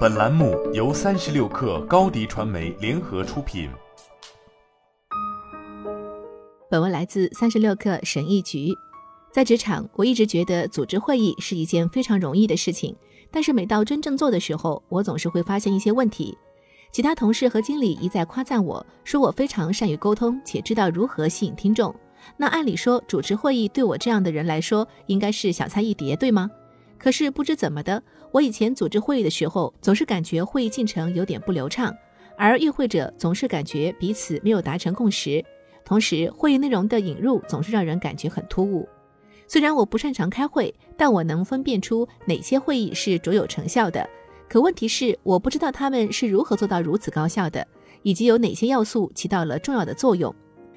本栏目由三十六氪高低传媒联合出品。本文来自三十六氪神译局。在职场，我一直觉得组织会议是一件非常容易的事情，但是每到真正做的时候，我总是会发现一些问题。其他同事和经理一再夸赞我说我非常善于沟通，且知道如何吸引听众。那按理说，主持会议对我这样的人来说，应该是小菜一碟，对吗？可是不知怎么的，我以前组织会议的时候，总是感觉会议进程有点不流畅，而与会者总是感觉彼此没有达成共识，同时会议内容的引入总是让人感觉很突兀。虽然我不擅长开会，但我能分辨出哪些会议是卓有成效的。可问题是，我不知道他们是如何做到如此高效的，以及有哪些要素起到了重要的作用。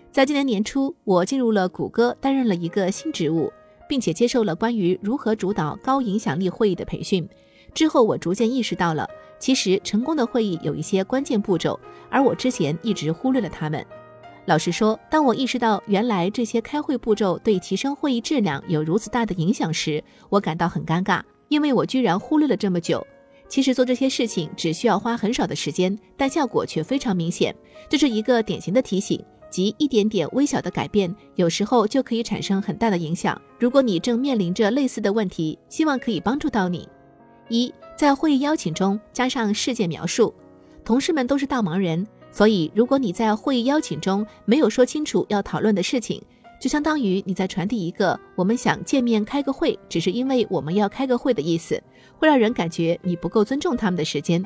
在今年年初，我进入了谷歌，担任了一个新职务。并且接受了关于如何主导高影响力会议的培训。之后，我逐渐意识到了，其实成功的会议有一些关键步骤，而我之前一直忽略了他们。老实说，当我意识到原来这些开会步骤对提升会议质量有如此大的影响时，我感到很尴尬，因为我居然忽略了这么久。其实做这些事情只需要花很少的时间，但效果却非常明显。这是一个典型的提醒。及一点点微小的改变，有时候就可以产生很大的影响。如果你正面临着类似的问题，希望可以帮助到你。一，在会议邀请中加上事件描述。同事们都是大忙人，所以如果你在会议邀请中没有说清楚要讨论的事情，就相当于你在传递一个“我们想见面开个会，只是因为我们要开个会”的意思，会让人感觉你不够尊重他们的时间。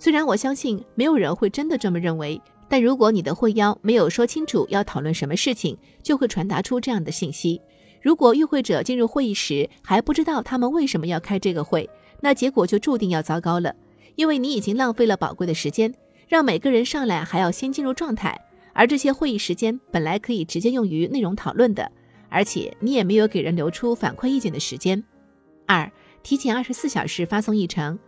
虽然我相信没有人会真的这么认为。但如果你的会邀没有说清楚要讨论什么事情，就会传达出这样的信息。如果与会者进入会议时还不知道他们为什么要开这个会，那结果就注定要糟糕了，因为你已经浪费了宝贵的时间，让每个人上来还要先进入状态，而这些会议时间本来可以直接用于内容讨论的，而且你也没有给人留出反馈意见的时间。二，提前二十四小时发送议程。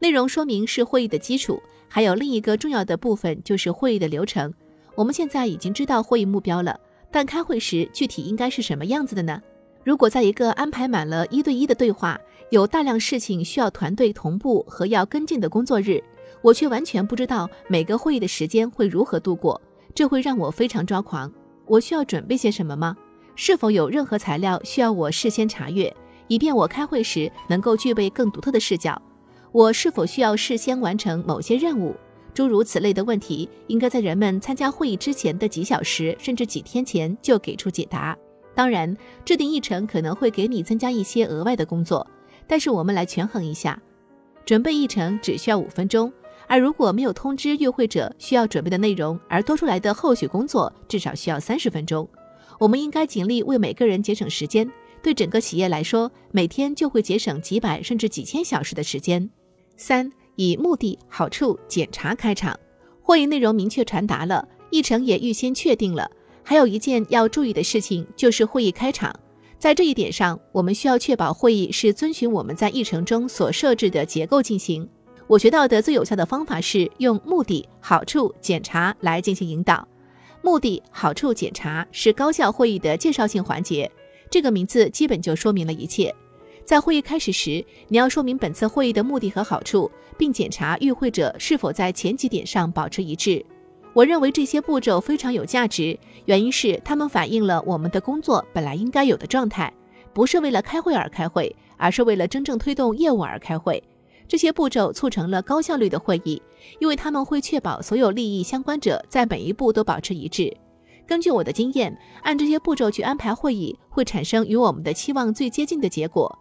内容说明是会议的基础，还有另一个重要的部分就是会议的流程。我们现在已经知道会议目标了，但开会时具体应该是什么样子的呢？如果在一个安排满了一对一的对话，有大量事情需要团队同步和要跟进的工作日，我却完全不知道每个会议的时间会如何度过，这会让我非常抓狂。我需要准备些什么吗？是否有任何材料需要我事先查阅，以便我开会时能够具备更独特的视角？我是否需要事先完成某些任务？诸如此类的问题，应该在人们参加会议之前的几小时甚至几天前就给出解答。当然，制定议程可能会给你增加一些额外的工作，但是我们来权衡一下：准备议程只需要五分钟，而如果没有通知与会者需要准备的内容，而多出来的后续工作至少需要三十分钟。我们应该尽力为每个人节省时间，对整个企业来说，每天就会节省几百甚至几千小时的时间。三以目的、好处、检查开场，会议内容明确传达了，议程也预先确定了。还有一件要注意的事情，就是会议开场。在这一点上，我们需要确保会议是遵循我们在议程中所设置的结构进行。我学到的最有效的方法是用目的、好处、检查来进行引导。目的、好处、检查是高效会议的介绍性环节，这个名字基本就说明了一切。在会议开始时，你要说明本次会议的目的和好处，并检查与会者是否在前几点上保持一致。我认为这些步骤非常有价值，原因是它们反映了我们的工作本来应该有的状态，不是为了开会而开会，而是为了真正推动业务而开会。这些步骤促成了高效率的会议，因为他们会确保所有利益相关者在每一步都保持一致。根据我的经验，按这些步骤去安排会议，会产生与我们的期望最接近的结果。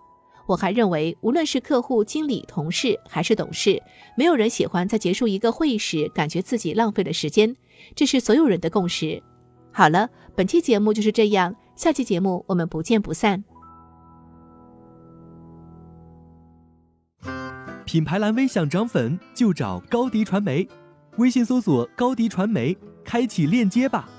我还认为，无论是客户、经理、同事还是董事，没有人喜欢在结束一个会议时感觉自己浪费了时间，这是所有人的共识。好了，本期节目就是这样，下期节目我们不见不散。品牌蓝 V 想涨粉就找高迪传媒，微信搜索高迪传媒，开启链接吧。